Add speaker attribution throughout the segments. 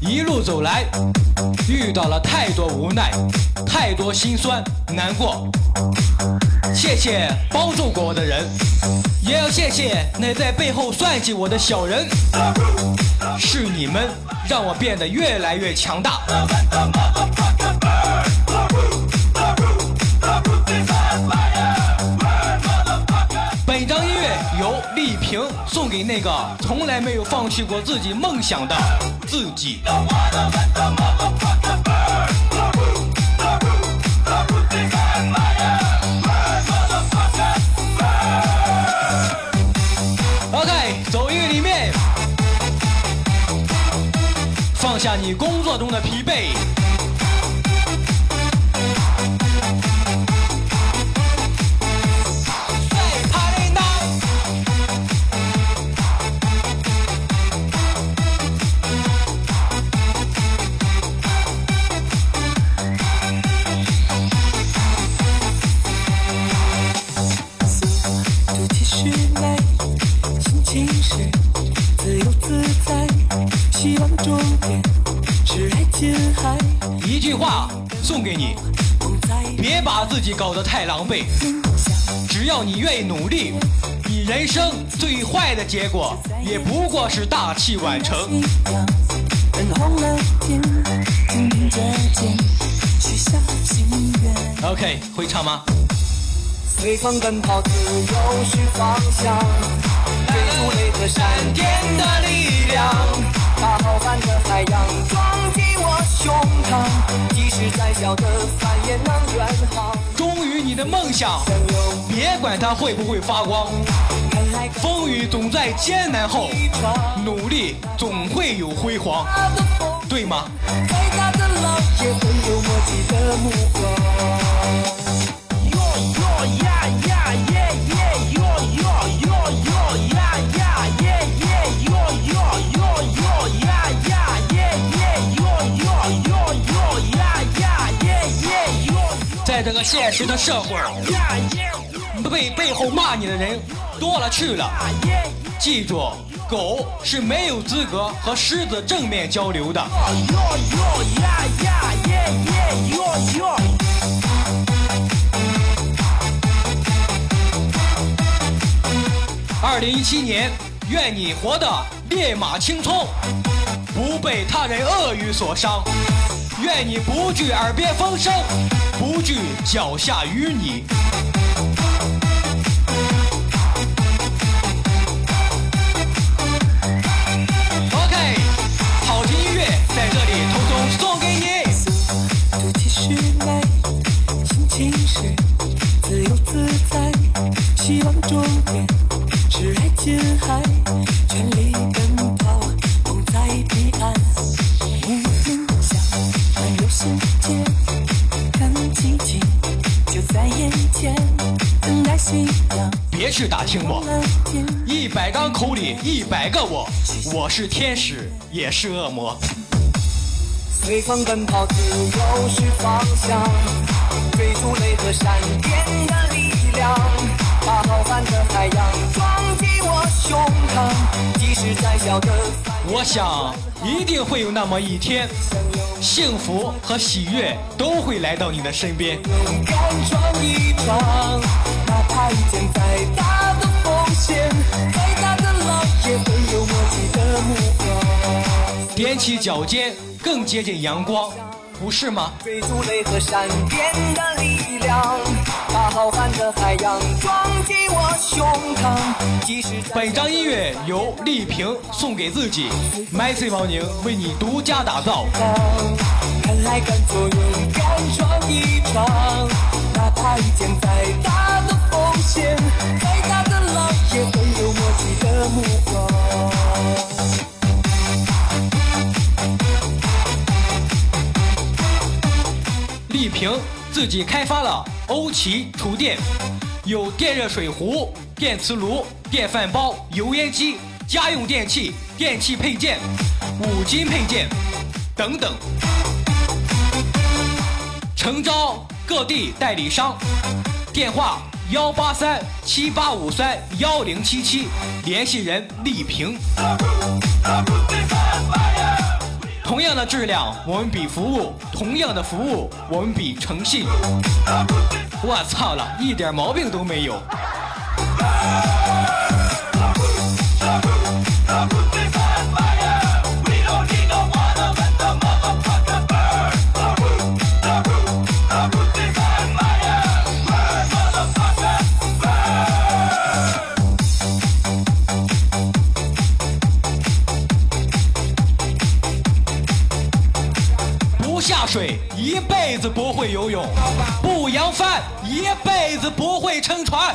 Speaker 1: 一路走来，遇到了太多无奈，太多心酸难过。谢谢帮助过我的人，也要谢谢那在背后算计我的小人。是你们让我变得越来越强大。本张音乐由丽萍送给那个从来没有放弃过自己梦想的自己。下你工作中的疲惫。别把自己搞得太狼狈。只要你愿意努力，你人生最坏的结果也不过是大器晚成。
Speaker 2: 夕阳染红了天，紧盯着肩，许下心愿。
Speaker 1: OK，会唱吗？
Speaker 2: 随风奔跑，自由是方向，追逐雷和闪电的力量，把浩瀚的海洋装进是再小的帆也能远航
Speaker 1: 忠于你的梦想，别管它会不会发光。风雨总在艰难后，努力总会有辉煌，对吗？
Speaker 2: 再大的浪也会有默契的目光。
Speaker 1: 现实的社会，背背后骂你的人多了去了。记住，狗是没有资格和狮子正面交流的。二零一七年，愿你活得烈马青葱，不被他人恶语所伤。愿你不惧耳边风声，不惧脚下淤泥。去打听我，一百张口里一百个我，我是天使也是恶魔。
Speaker 2: 随风奔跑，自由是方向，追逐雷和闪电的力量，把浩瀚的海洋装进我胸膛，即使再小的
Speaker 1: 想一定会有那么一天，幸福和喜悦都会来到你的身边。
Speaker 2: 勇敢闯一闯，
Speaker 1: 起脚尖，更接近阳光，不是吗？
Speaker 2: 追逐雷和闪电的力量，把浩瀚的海洋装进我胸膛，即使再
Speaker 1: 本张音乐由丽萍送给自己，Macy 王宁为你独家打造。
Speaker 2: 看来敢做勇敢闯一闯，哪怕遇见再大的风险，再大的浪也会有默契的目光。
Speaker 1: 丽萍自己开发了欧奇厨电，有电热水壶、电磁炉、电饭煲、油烟机、家用电器、电器配件，五金配件等等。诚招各地代理商，电话幺八三七八五三幺零七七，联系人丽萍。同样的质量，我们比服务；同样的服务，我们比诚信。我操了，一点毛病都没有。不扬帆，一辈子不会撑船。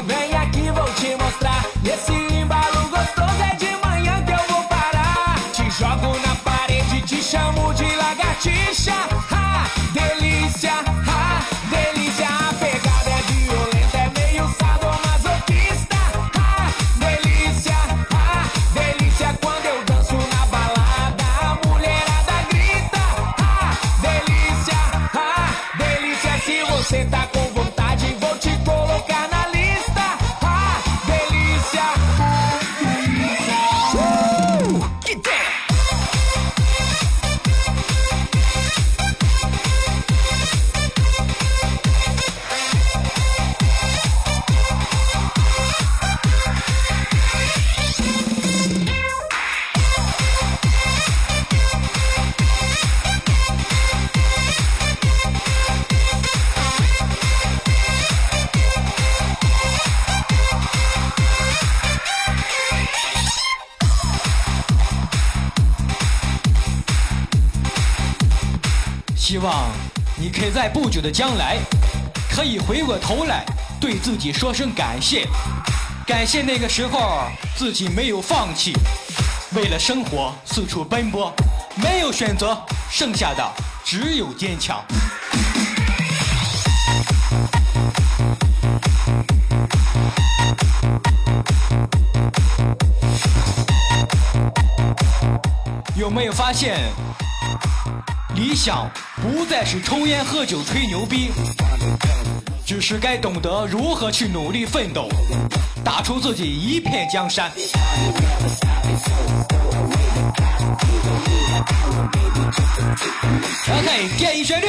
Speaker 1: 在不久的将来，可以回过头来对自己说声感谢，感谢那个时候自己没有放弃，为了生活四处奔波，没有选择，剩下的只有坚强。有没有发现，理想不再是抽烟喝酒吹牛逼，只是该懂得如何去努力奋斗，打出自己一片江山。OK，建议旋律。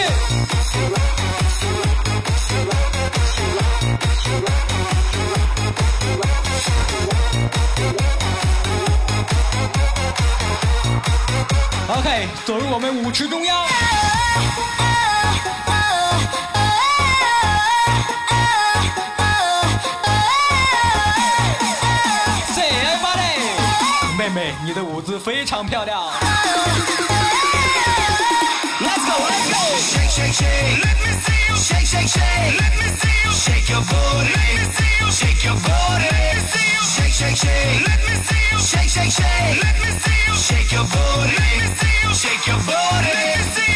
Speaker 1: OK，走入我们舞池中央。Say everybody，妹妹，你的舞姿非常漂亮。Let's go, let's go。
Speaker 3: Shake, shake, shake. Let me see you. Shake, shake, shake. Let me see you. Shake your booty. Let me see you. Shake your booty. Let me see you. Shake, shake, shake. Let me see you. Shake, shake, shake. Let me see you. Shake your booty. Shake your booty.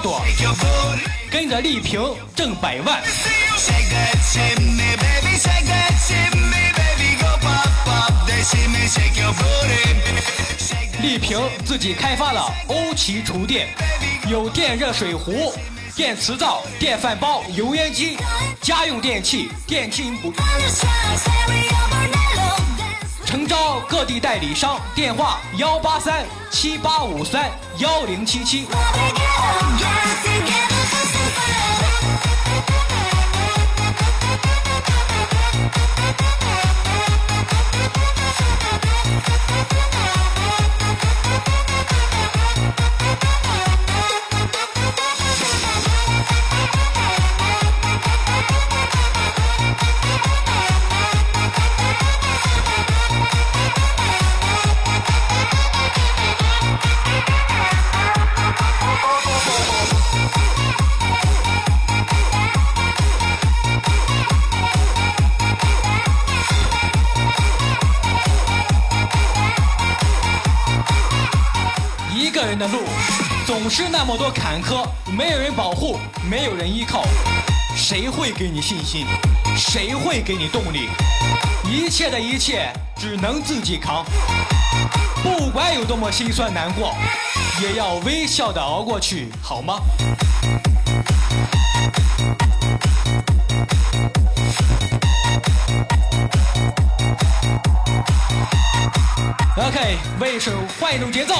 Speaker 1: 朵，跟着丽萍挣百万。丽萍自己开发了欧奇厨电，有电热水壶、电磁灶、电饭煲、油烟机、家用电器、电器不。诚招各地代理商，电话幺八三七八五三幺零七七。总是那么多坎坷，没有人保护，没有人依靠，谁会给你信心？谁会给你动力？一切的一切只能自己扛，不管有多么心酸难过，也要微笑的熬过去，好吗？OK，为首换一种节奏。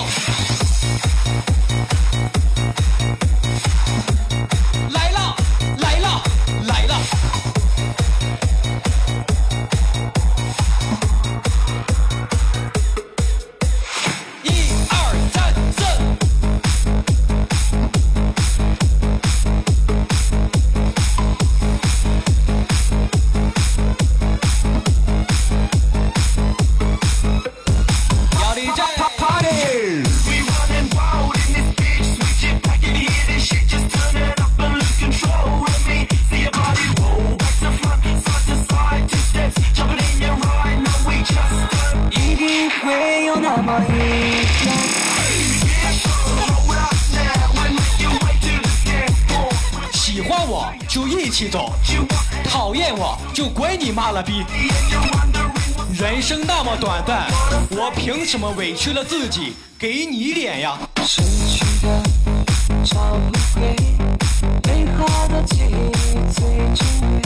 Speaker 1: 凭什么委屈了自己给你脸呀？
Speaker 2: 失去的找不回，美好的记忆最珍贵。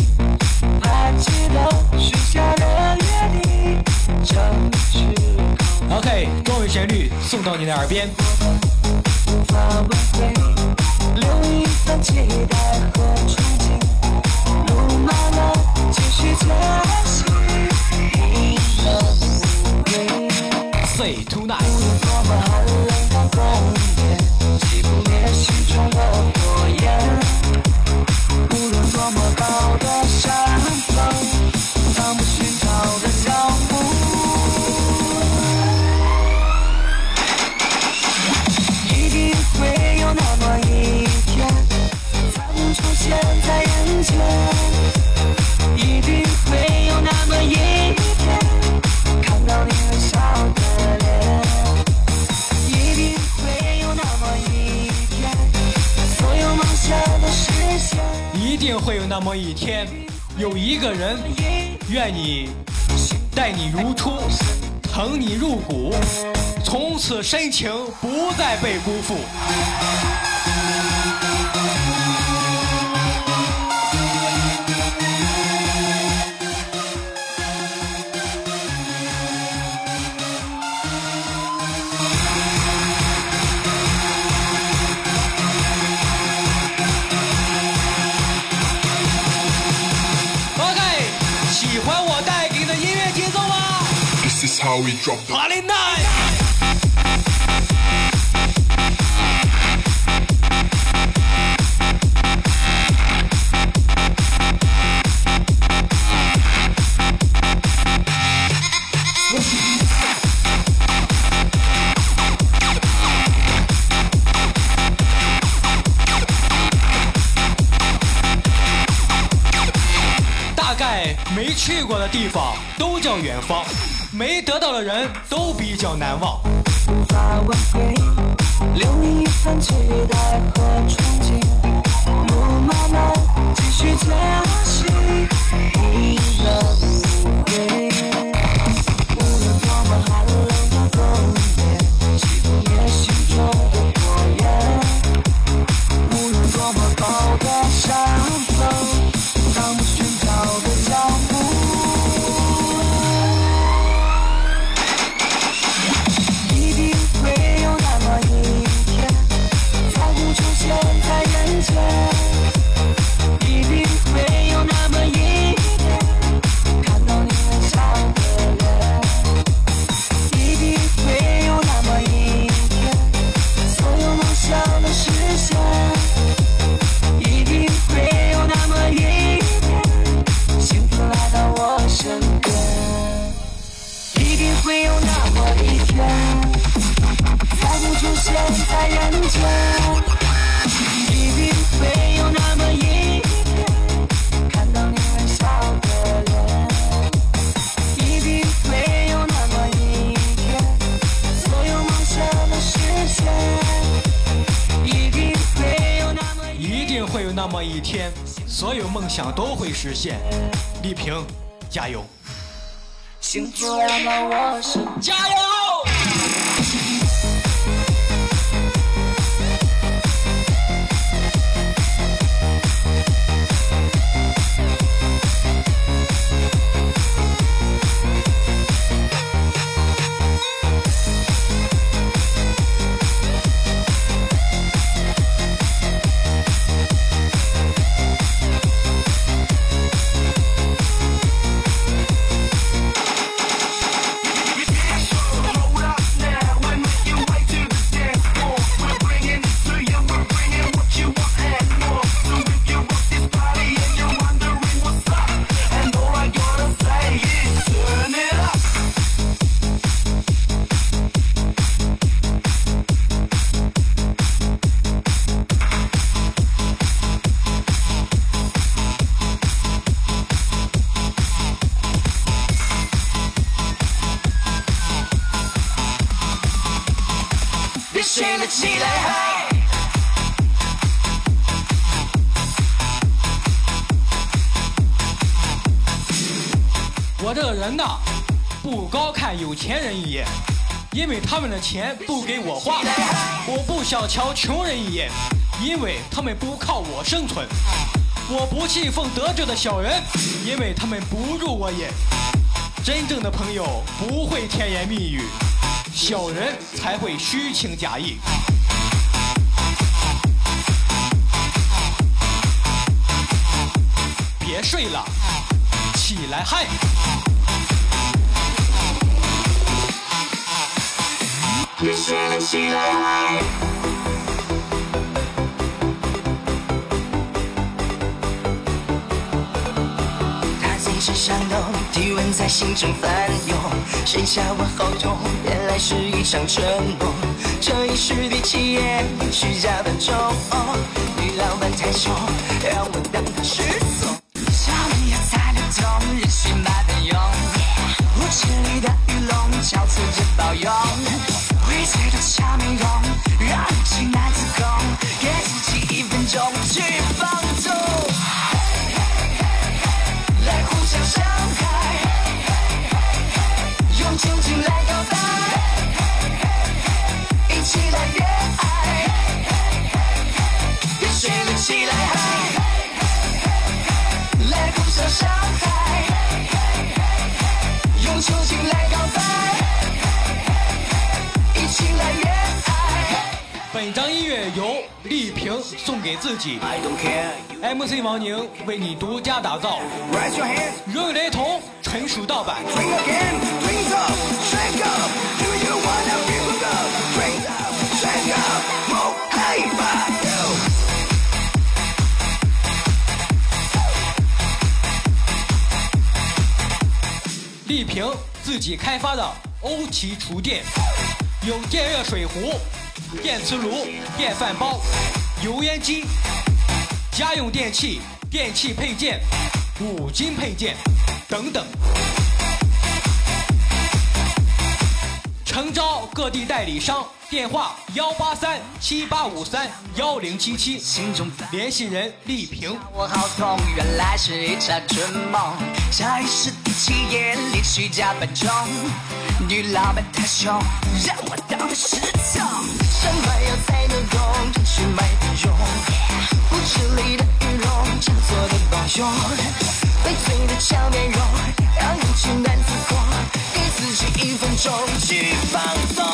Speaker 2: 还记得许下的约定，正是
Speaker 1: OK，中文旋律送到你的耳边。
Speaker 2: 无法挽回，留一份期待和憧憬。路漫了，继续前
Speaker 1: Say tonight，此深情不再被辜负。OK，喜欢我带给你的音乐节奏吗
Speaker 4: This is how we drop the
Speaker 1: 地方都叫远方，没得到的人都比较难忘。
Speaker 2: 无法挽回，留你一份期待和憧憬。路漫漫，继续前那么一天，所有梦想都会实现。
Speaker 1: 丽萍，加油！
Speaker 2: 幸福来到我身。
Speaker 1: 加油！人呐，不高看有钱人一眼，因为他们的钱不给我花；我不小瞧穷人一眼，因为他们不靠我生存；我不信奉得志的小人，因为他们不入我眼。真正的朋友不会甜言蜜语，小人才会虚情假意。别睡了，起来嗨！
Speaker 2: 别睡了，起来！嗨
Speaker 5: 他最是煽动，体温在心中翻涌，剩下问候中，原来是一场承诺。这一世的企业，虚假的钟，女老板太凶，让我当她失踪。小妹要猜得懂，人血马的用，五千里的鱼龙，交错着抱拥，
Speaker 1: 由丽萍送给自己 care,，MC 王宁为你独家打造如有雷同，纯属盗版。丽萍自己开发的欧奇厨电，有电热水壶、电磁炉、电饭煲、油烟机、家用电器、电器配件、五金配件等等。诚招各地代理商电话幺八三七八五三幺零七七，
Speaker 5: 心中
Speaker 1: 联系人丽萍。
Speaker 5: 我好痛，原来是一场春梦。下雨时的企业里虚假扮装，女老板太凶，让我当了失踪。什么药才能懂？真是没用。不吃力的羽绒，讲座的帮佣，被催的俏面容，让人情难自控。给自己一分钟去放纵，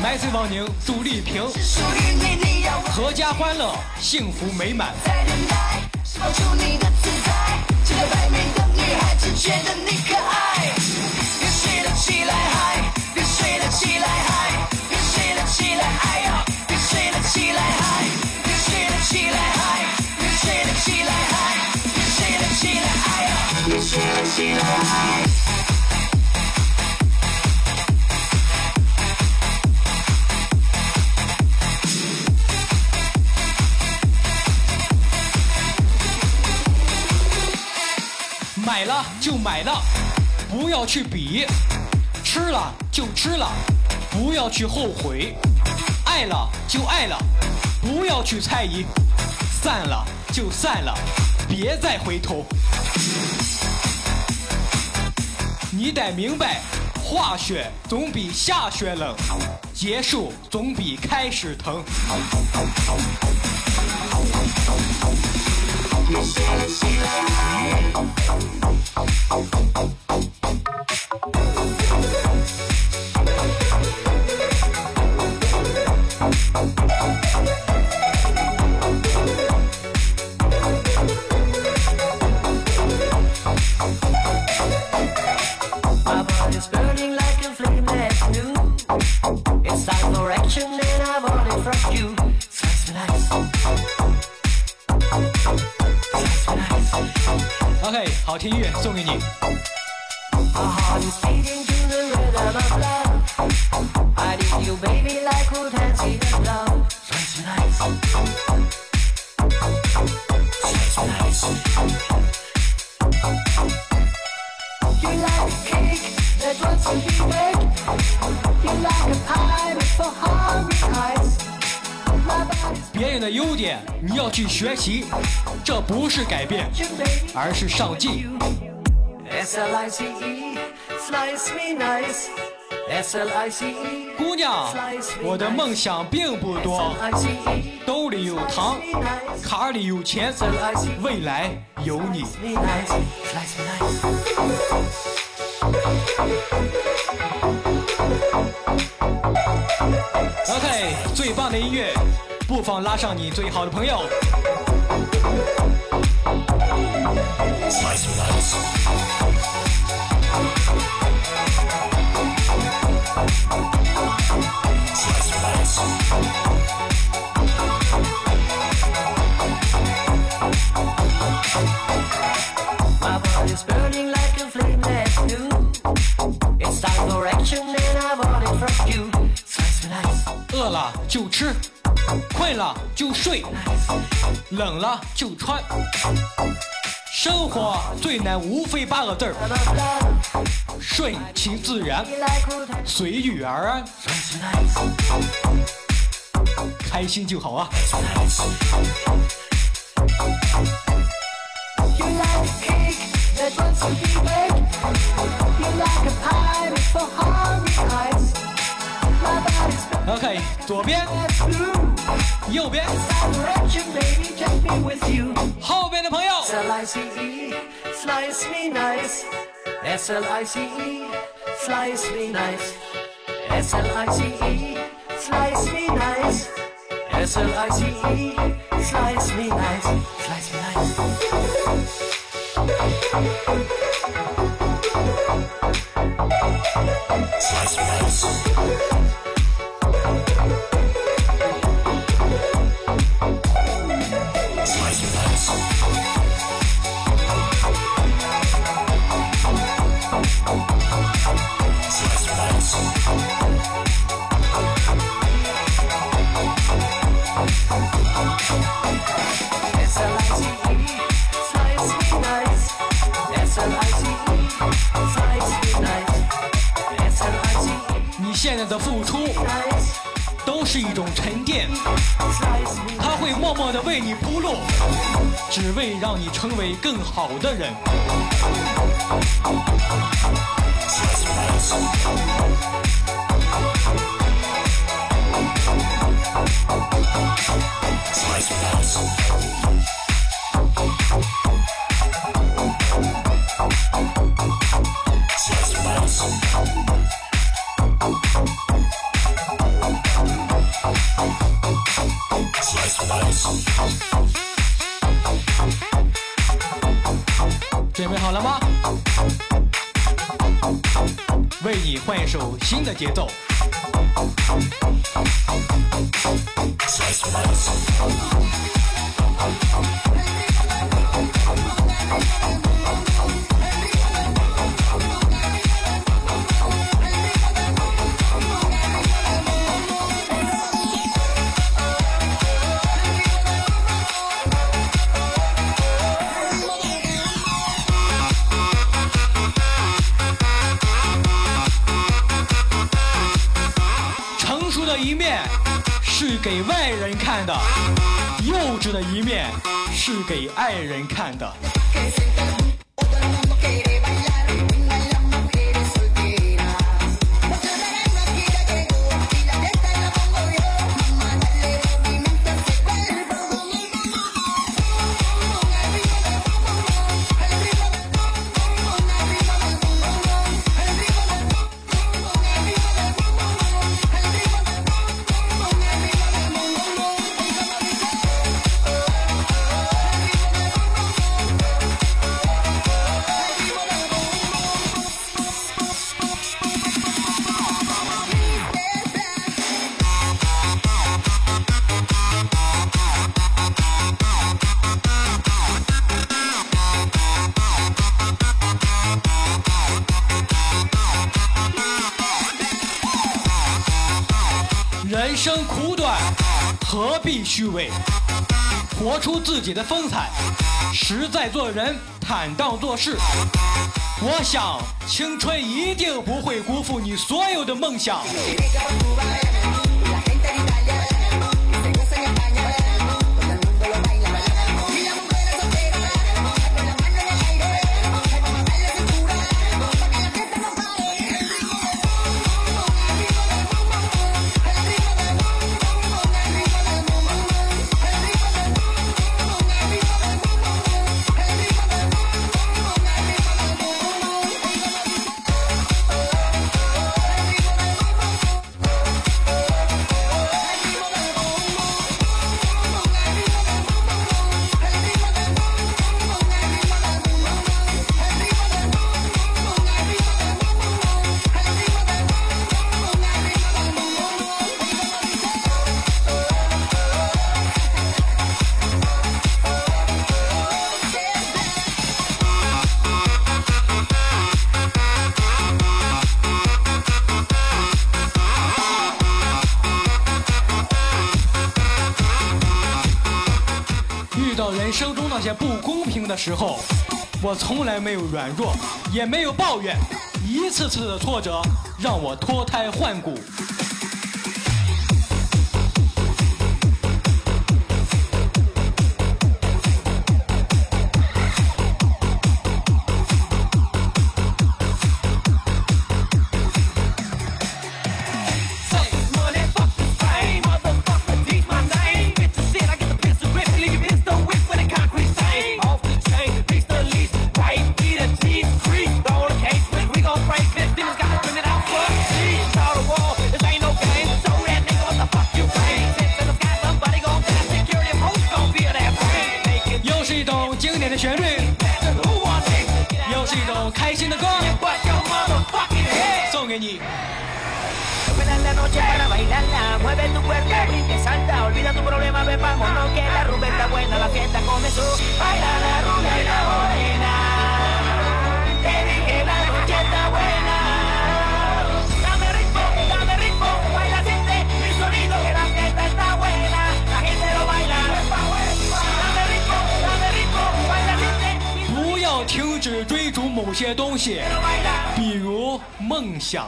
Speaker 1: 这里，MC 王宁祝丽萍
Speaker 5: 属于你，你要我
Speaker 1: 阖家欢乐，幸福美满。
Speaker 5: 起来，
Speaker 1: 就买了，不要去比；吃了就吃了，不要去后悔；爱了就爱了，不要去猜疑；散了就散了，别再回头。你得明白，化雪总比下雪冷，结束总比开始疼。OK，好听音乐送给你。
Speaker 2: Our heart is beating to the rhythm of love. I need you, baby, like
Speaker 1: 别人的优点，你要去学习，这不是改变，而是上进。姑娘，我的梦想并不多，兜里有糖，卡里有钱，未来有你。OK，最棒的音乐。不妨拉上你最好的朋友。睡，冷了就穿。生活最难，无非八个字儿：顺其自然，随遇而安，开心就好啊。OK，左边。右边
Speaker 2: ，Time for action, baby, just be with you.
Speaker 1: 后边的朋友。
Speaker 2: S L I C E, slice me nice.
Speaker 6: 只为让你成为更好的人。新的节奏。给外人看的幼稚的一面是给爱人看的。人生苦短何必虚伪？活出自己的风采实在做人坦荡做事。我想青春一定不会辜负你所有的梦想。的时候我从来没有软弱也没有抱怨一次次的挫折让我脱胎换骨。一种经典的旋律，又是一种开心的歌，送给你。停止追逐某些东西比如梦想。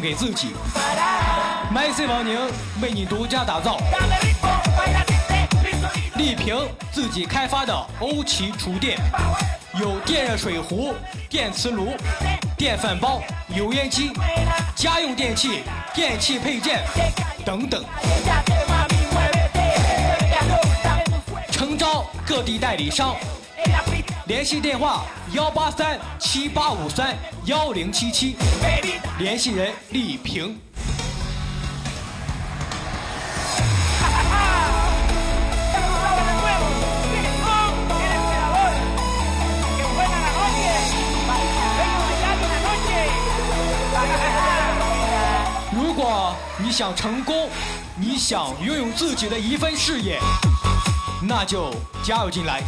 Speaker 1: 给自己，麦 C 王宁为你独家打造。丽萍自己开发的欧奇厨电，有电热水壶、电磁炉、电饭煲、油烟机、家用电器、电器配件等等，诚招各地代理商，联系电话：幺八三七八五三。幺零七七，联系人
Speaker 6: 李平。
Speaker 1: 如果你想成功，你想拥有自己的一份事业，那就加入进来。